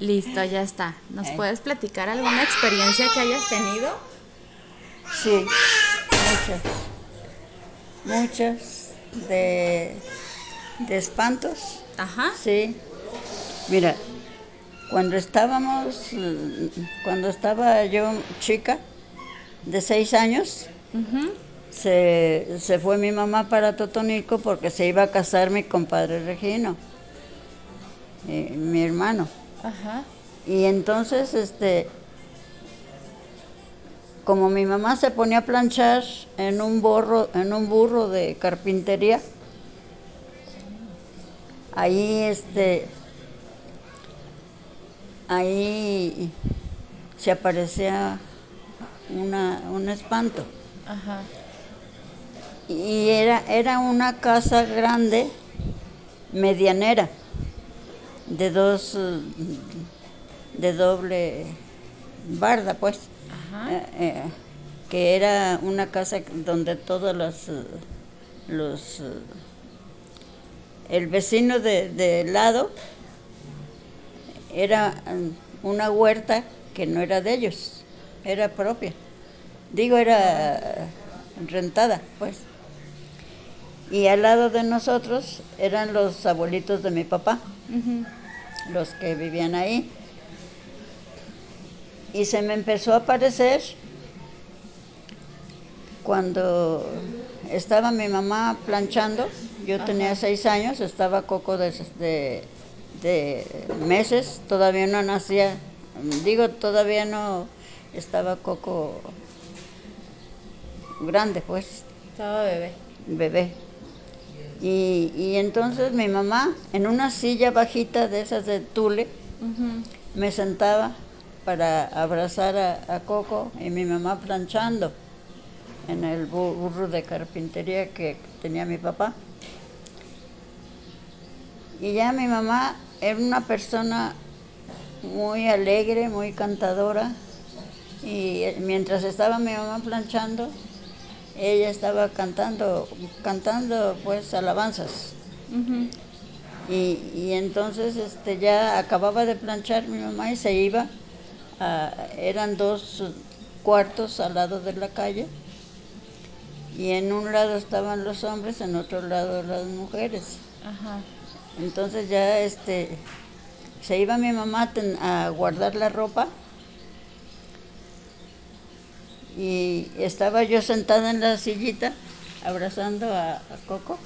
Listo, ya está. ¿Nos Eh. puedes platicar alguna experiencia que hayas tenido? Sí, muchas. Muchas de, de espantos. Ajá. Sí. Mira, cuando estábamos, cuando estaba yo chica, de seis años, se, se fue mi mamá para Totonico porque se iba a casar mi compadre Regino, eh, mi hermano. Ajá. Y entonces, este, como mi mamá se ponía a planchar en un borro, en un burro de carpintería, ahí este, ahí se aparecía una, un espanto. Ajá. Y era, era una casa grande, medianera, de dos, eh, de doble barda, pues. Ajá. Eh, eh, que era una casa donde todos los, los el vecino de, de lado era mm, una huerta que no era de ellos, era propia. Digo, era rentada, pues. Y al lado de nosotros eran los abuelitos de mi papá, los que vivían ahí. Y se me empezó a aparecer cuando estaba mi mamá planchando, yo tenía seis años, estaba Coco de, de- de meses, todavía no nacía, digo, todavía no estaba Coco grande, pues, Estaba bebé. bebé. Y, y entonces mi mamá, en una silla bajita de esas de tule, me sentaba para abrazar a, a Coco y mi mamá planchando en el bu- burro de carpintería que tenía mi papá. Y ya mi mamá era una persona muy alegre, muy cantadora. Y eh, mientras estaba mi mamá planchando, ella estaba cantando, cantando pues alabanzas. Y, y entonces este, ya acababa de planchar mi mamá y se iba. a- eran dos cuartos al lado de la calle. Y en un lado estaban los hombres, en otro lado las mujeres. Ajá. Entonces ya este, se iba mi mamá a guardar la ropa. Y estaba yo sentada en la sillita abrazando a, Coco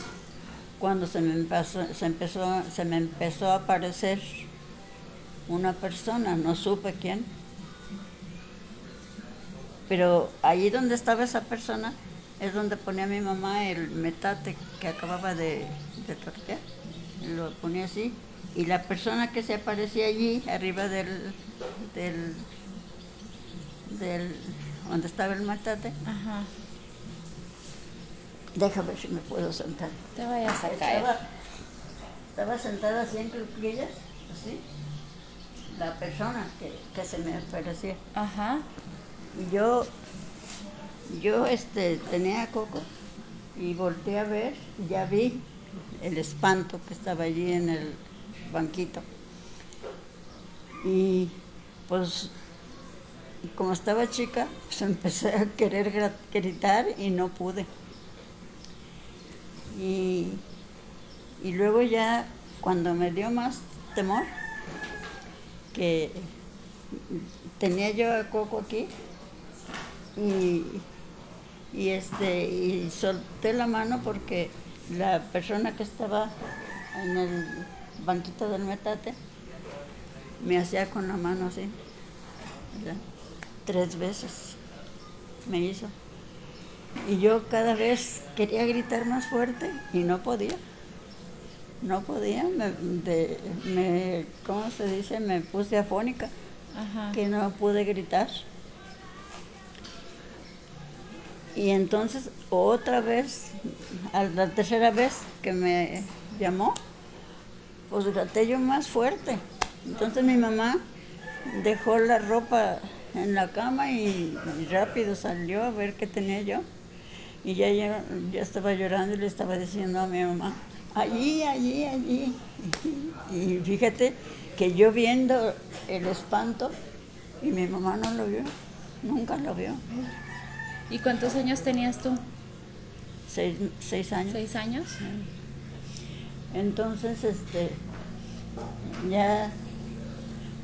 cuando se me empezó, se empezó, se me empezó a aparecer una persona, no supe quién. Pero allí donde estaba esa persona es donde ponía mi mamá el metate que acababa de, de tortear. Lo ponía así. Y la persona que se aparecía allí, arriba del, del, del donde estaba el metate, Ajá. deja ver si me puedo sentar. Te vayas a caer. Estaba, estaba sentada así en cruclillas, así, la persona que, que se me aparecía. Ajá. Y yo, yo este, tenía Coco y volteé a ver, ya vi el espanto que estaba allí en el banquito. Y pues, como estaba chica, pues empecé a querer gritar y no pude. Y, y luego ya, cuando me dio más temor, que tenía yo a Coco aquí, y, y este y solté la mano porque la persona que estaba en el banquito del metate me hacía con la mano así. Tres veces me hizo y yo cada vez quería gritar más fuerte y no podía no podía me, de- me cómo se dice me puse afónica Ajá. que no pude gritar. Y entonces otra vez, a la tercera vez que me llamó, pues grité yo más fuerte. Entonces mi mamá dejó la ropa en la cama y, rápido salió a ver qué tenía yo. Y ya, ya, ya estaba llorando y le estaba diciendo a mi mamá, allí, allí, allí. Y fíjate que yo viendo el espanto y mi mamá no lo vio, nunca lo vio. ¿Y cuántos años tenías tú? Seis, seis años. ¿Seis años? Entonces, este, ya,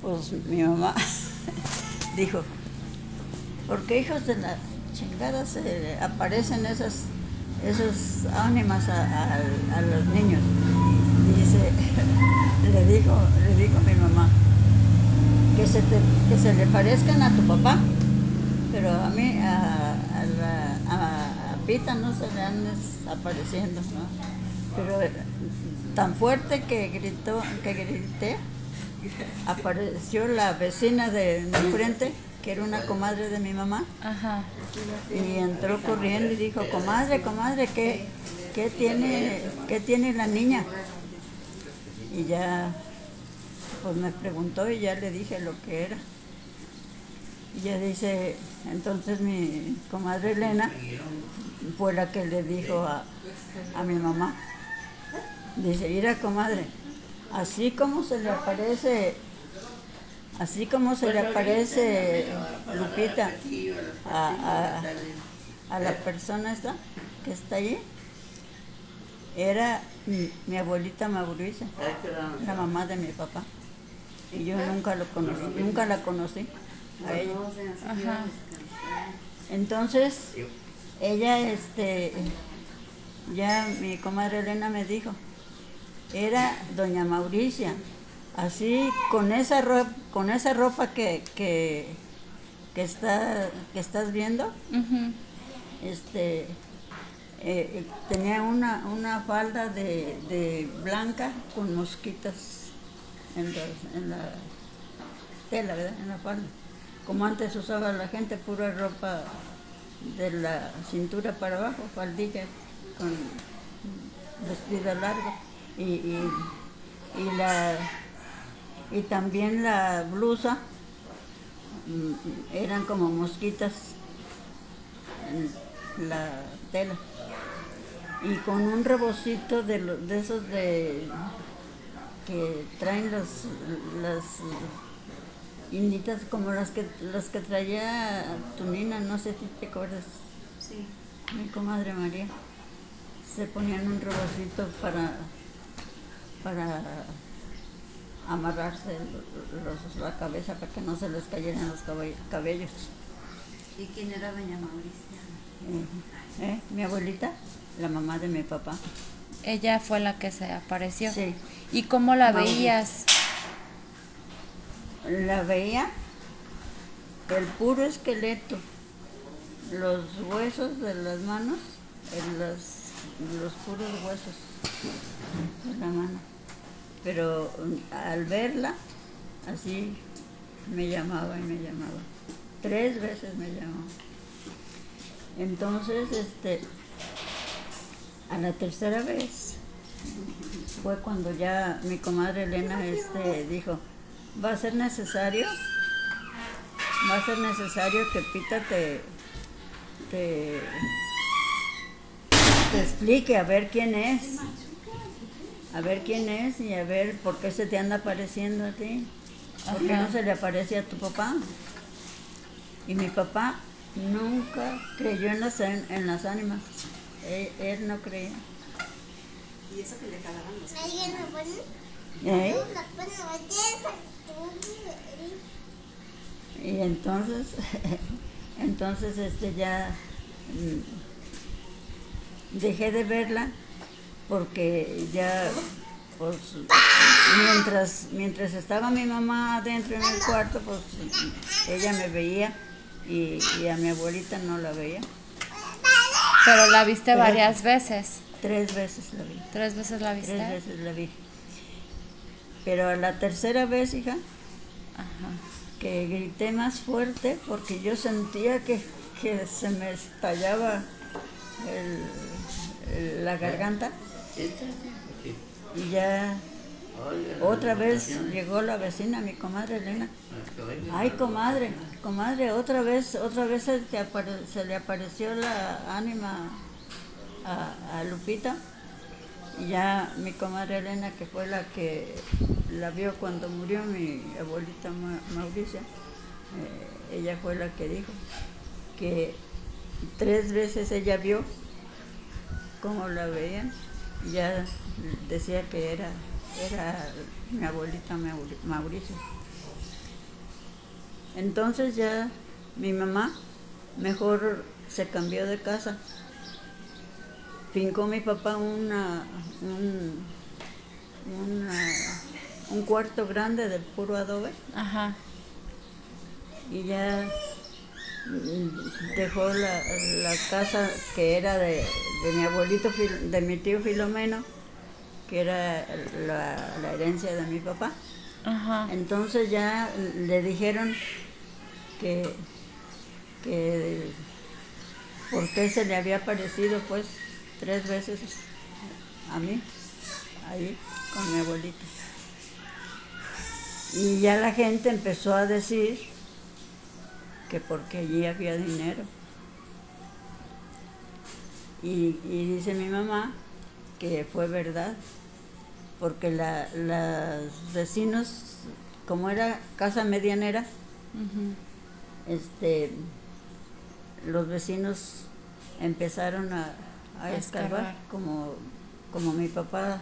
pues mi mamá dijo, ¿por qué hijos de la chingada se aparecen esas, esas ánimas a, los niños? Dice, le dijo, le dijo mi mamá, que se, que se le parezcan a tu papá, pero a mí, a, a, Pita no se le han apareciendo, ¿no? Pero tan fuerte que gritó, que grité, apareció la vecina de, enfrente, que era una comadre de mi mamá, Ajá. y entró corriendo y dijo, comadre, comadre, ¿qué, qué, tiene, ¿qué tiene la niña? Y ya, pues me preguntó y ya le dije lo que era. Y ya dice, entonces mi comadre Elena fue la que le dijo a, a mi mamá, dice, mira comadre, así como se le aparece, así como se le aparece Lupita a, a- a la persona esta que está ahí, era mi, mi abuelita Mauricia, la mamá de mi papá. Y yo nunca lo conocí, nunca la conocí a ella. Ajá. Entonces, ella, este, ya mi comadre Elena me dijo, era doña Mauricia, así con esa ropa, con esa ropa que, que, que está, que estás viendo, este, eh, tenía una, una falda de, de blanca con mosquitas en la tela, ¿verdad? En la falda. Como antes usaba la gente pura ropa de la cintura para abajo, faldilla con vestido largo. Y, y, y la, y también la blusa mm, eran como mosquitas en la tela. Y con un rebocito de, de esos de que traen los, las inditas como las que las que traía tu nina, no sé si te acuerdas, Sí. mi comadre María. Se ponían un rebocito para para amarrarse los- la cabeza para que no se les cayeran los cabe- cabellos. ¿Y quién era doña Mauricia? Eh, eh, Mi abuelita, la mamá de mi papá. Ella fue la que se apareció. Sí. ¿Y cómo la Mauricio. veías? La veía el puro esqueleto, los huesos de las manos, en los, los puros huesos de la mano. Pero mm, al verla, así me llamaba y me llamaba. Tres veces me llamó. Entonces, este, a la tercera vez fue cuando ya mi comadre Elena este, dijo, va a ser necesario, va a ser necesario que Pita te, te, te explique a ver quién es, a ver quién es y a ver por qué se te anda apareciendo a ti, por qué no se le aparece a tu papá. Y mi papá nunca creyó en las, en las ánimas, él, él no creía. ¿Y eso que le jalaban los. ¿Eh? Y entonces, entonces este ya mm, dejé de verla porque ya pues mientras mientras estaba mi mamá adentro en el cuarto pues ella me veía y, y a mi abuelita no la veía Pero la viste Pero- varias veces. tres veces la vi ¿Tres veces la viste? tres veces la vi pero a la tercera vez hija Ajá. que grité más fuerte porque yo sentía que, que se me estallaba el- el- la garganta y ya otra vez llegó la vecina, mi comadre Elena. Ay, comadre, comadre, otra vez, otra vez se, le apareció la ánima a, Lupita. Y ya mi comadre Elena, que fue la que la vio cuando murió mi abuelita Ma- Mauricia. eh, ella fue la que dijo que tres veces ella vio cómo la veían ya decía que era, era mi abuelita Mauri- Mauricia. Entonces ya mi mamá mejor se cambió de casa. Fincó mi papá una, un, una- un cuarto grande de puro adobe Ajá. y ya dejó la, la casa que era de, de mi abuelito, de mi tío Filomeno, que era la, la herencia de mi papá. Ajá. Entonces ya le dijeron que, que por qué se le había aparecido pues tres veces a mí, ahí con mi abuelita. Y ya la gente empezó a decir que porque allí había dinero. Y, y dice mi mamá que fue verdad, porque la, los vecinos, como era casa medianera, este, los vecinos empezaron a, a escarbar. como, como mi papá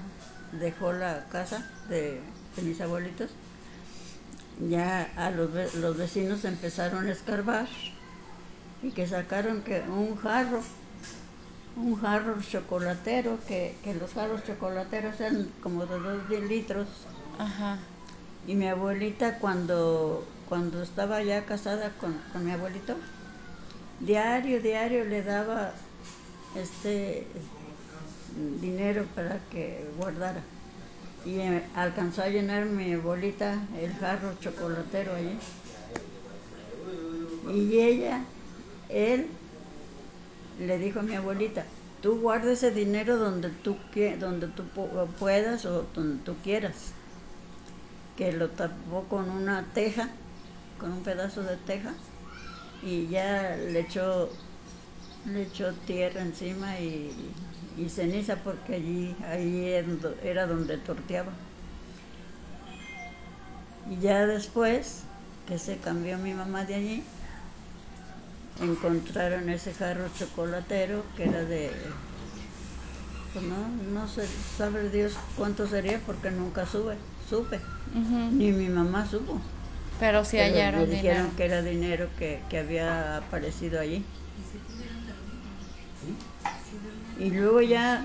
dejó la casa de, de mis abuelitos, ya a los, los vecinos empezaron a escarbar y que sacaron que un jarro, un jarro chocolatero, que, que los jarros chocolateros eran como de dos litros, Ajá. y mi abuelita cuando, cuando estaba ya casada con, con mi abuelito, diario, diario le daba este dinero para que guardara. Y eh, alcanzó a llenar mi abuelita el jarro chocolatero allí. Y ella, él, le dijo a mi abuelita, tú guarda ese dinero donde tú, donde tú pu- puedas o donde tú quieras que lo tapó con una teja, con un pedazo de teja, y ya le echó, le echó tierra encima y, y ceniza porque allí, ahí era do- era donde torteaba. Y ya después que se cambió mi mamá de allí, encontraron ese jarro chocolatero que era de, pues no, no sé, sabe Dios cuánto sería porque nunca sube, supe. Ni mi mamá supo. Pero sí Pero hallaron me dijeron dinero. que era dinero que, que había aparecido allí. Y luego ya,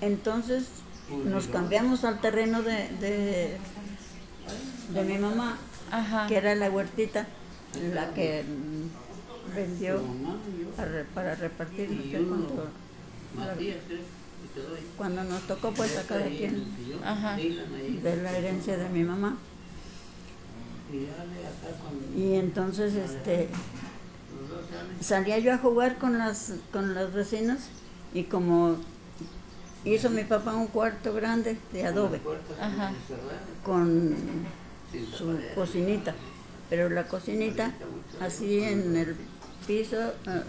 entonces nos cambiamos al terreno de, de, de mi mamá, Ajá. que era la huertita, la que vendió para, para repartir, cuando nos tocó pues a cada quien Ajá. de la herencia de mi mamá. Y entonces este salía yo a jugar con las con los vecinos y como hizo mi papá un cuarto grande de adobe Ajá. con su cocinita, pero la cocinita así en el piso, eh,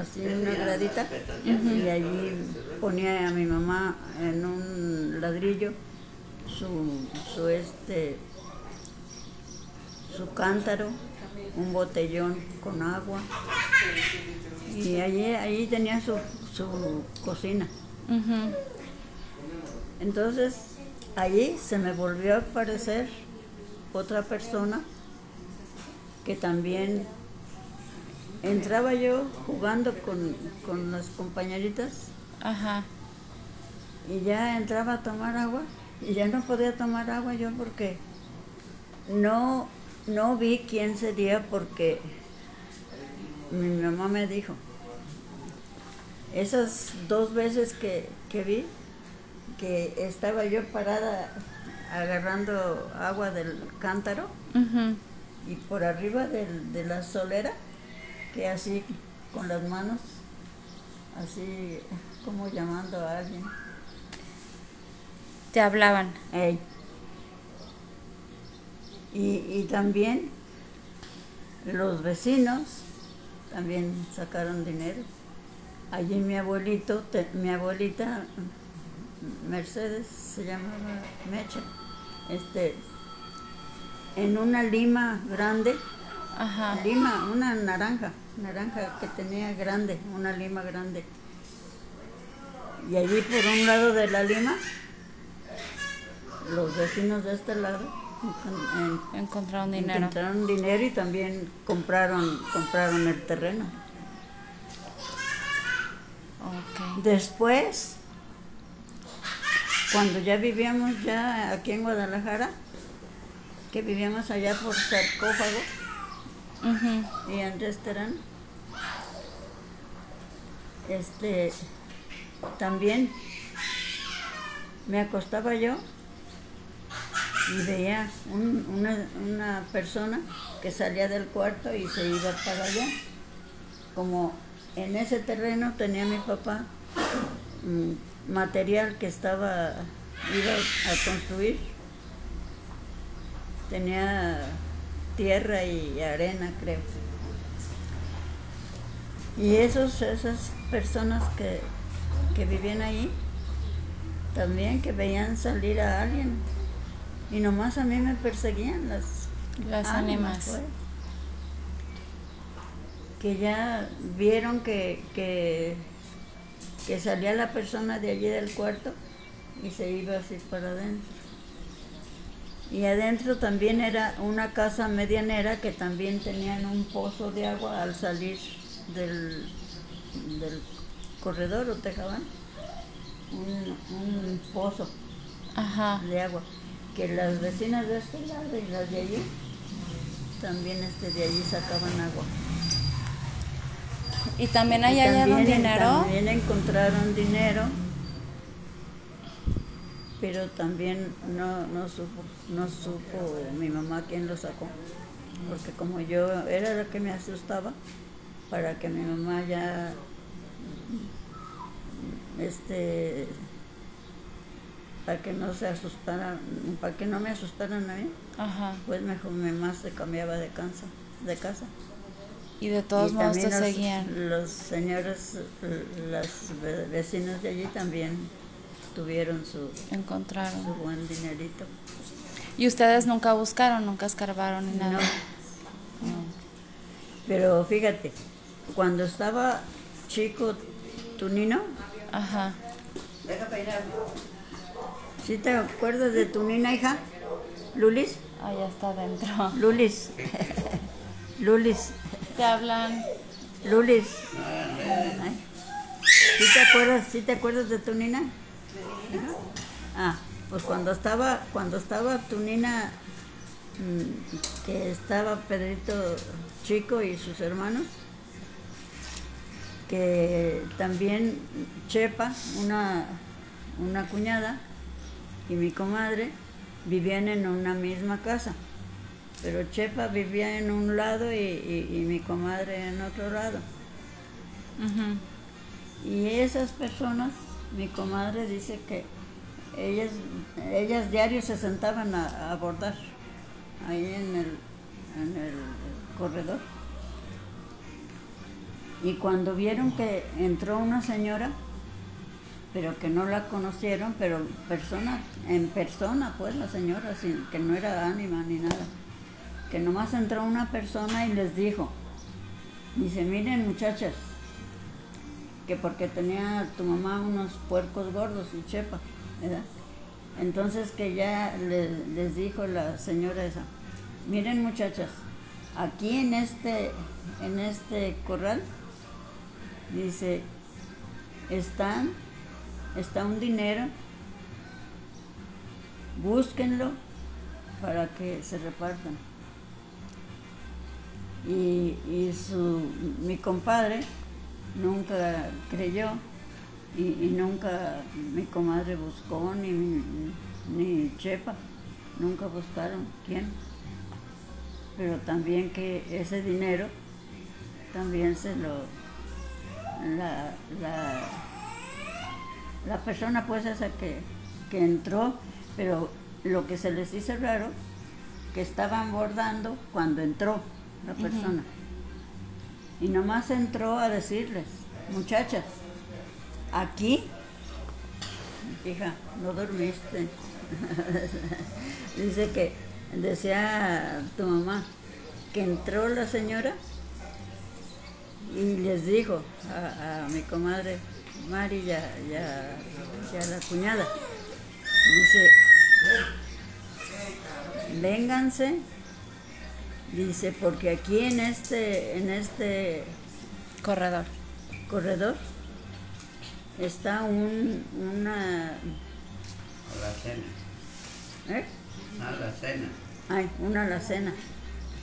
así en una gradita, y allí ponía a mi mamá en un ladrillo su, su este su cántaro, un botellón con agua, y allí, allí tenía su, su cocina. Entonces, allí se me volvió a aparecer otra persona que también entraba yo jugando con, con las compañeritas Ajá. y ya entraba a tomar agua y ya no podía tomar agua yo porque no, no vi quién sería porque mi mamá me dijo, esas dos veces que, que vi, que estaba yo parada agarrando agua del cántaro y por arriba del- de la solera, que así con las manos, así como llamando a alguien. Te hablaban. Y, y también los vecinos también sacaron dinero. Allí mi abuelito, te- mi abuelita Mercedes se llamaba Mecha, este, en una lima grande, Ajá. lima, una naranja, naranja que tenía grande, una lima grande. Y allí por un lado de la lima, los vecinos de este lado en- en- Encontraron dinero. encontraron dinero y también compraron, compraron el terreno. Después, cuando ya vivíamos ya aquí en Guadalajara, que vivíamos allá por sarcófago y en restaurante, este, también me acostaba yo y veía un- una, una persona que salía del cuarto y se iba para allá. Como en ese terreno tenía mi papá mm, material que estaba, iba a construir. Tenía tierra y arena, creo. Y esos, esas personas que, que vivían ahí, también que veían salir a alguien. Y nomás a mí me perseguían las, Las ánimas. pues. Que ya vieron que, que, que salía la persona de allí del cuarto y se iba así para adentro. Y adentro también era una casa medianera que también tenían un pozo de agua al salir del, del corredor o tejaban. Un, un pozo Ajá. de agua. Que las vecinas de este lado y las de allí también este, de allí sacaban agua. ¿Y también ahí hallaron dinero? También encontraron dinero, pero también no, no, supo, no supo mi mamá quién lo sacó. Porque como yo era la que me asustaba, para que mi mamá ya, este, para que no se asustaran, para que no me asustaran a mí, Ajá. pues mejor mi mamá se cambiaba de casa. De casa. Y de todos Y modos te los, seguían. Los señores, los ve- vecinos de allí también tuvieron su, su Encontraron. buen dinerito. ¿Y ustedes nunca buscaron, nunca escarbaron ni nada? No. Pero fíjate, cuando estaba chico tu nino, Ajá. ¿sí te acuerdas de tu nina, hija? Lulis, Ahí está adentro. Lulis, Lulis, Te hablan. Lulis. Ay. ¿Sí te acuerdas, sí te acuerdas de tu nina? Ah, pues cuando estaba, cuando estaba tu nina, mm, que estaba Pedrito Chico y sus hermanos, que también Chepa, una, una cuñada, y mi comadre vivían en una misma casa. Pero Chepa vivía en un lado y, y- y mi comadre en otro lado. Y esas personas, mi comadre dice que ellas, ellas diario se sentaban a, a bordar ahí en el, en el corredor. Y cuando vieron que entró una señora, pero que no la conocieron, pero persona, en persona, pues la señora, sin, que no era ánima ni nada, que nomás entró una persona y les dijo, dice, miren muchachas, que porque tenía tu mamá unos puercos gordos y chepa, ¿verdad? Entonces que ya le- les dijo la señora esa, miren muchachas, aquí en este, en este corral, dice, está un dinero, búsquenlo para que se repartan. Y, y su, mi compadre nunca creyó y, nunca mi comadre buscó ni, ni Chepa, nunca buscaron quién. Pero también que ese dinero también se lo la, la, la persona pues esa que, que entró, pero lo que se les hizo raro, que estaban bordando cuando entró la persona. Y nomás entró a decirles, muchachas, aquí, hija, no dormiste, Dice que, decía tu mamá, que entró la señora y les dijo a, a mi comadre Mari y a, y a- y a la cuñada, dice, vénganse, dice, porque aquí en este, en este Corredor. corredor está un, una, A la cena. ¿eh? A la cena. Hay una alacena.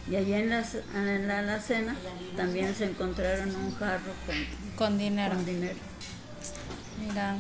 Y allí en la, en la alacena también se encontraron un jarro con, Con dinero. con dinero. Mira.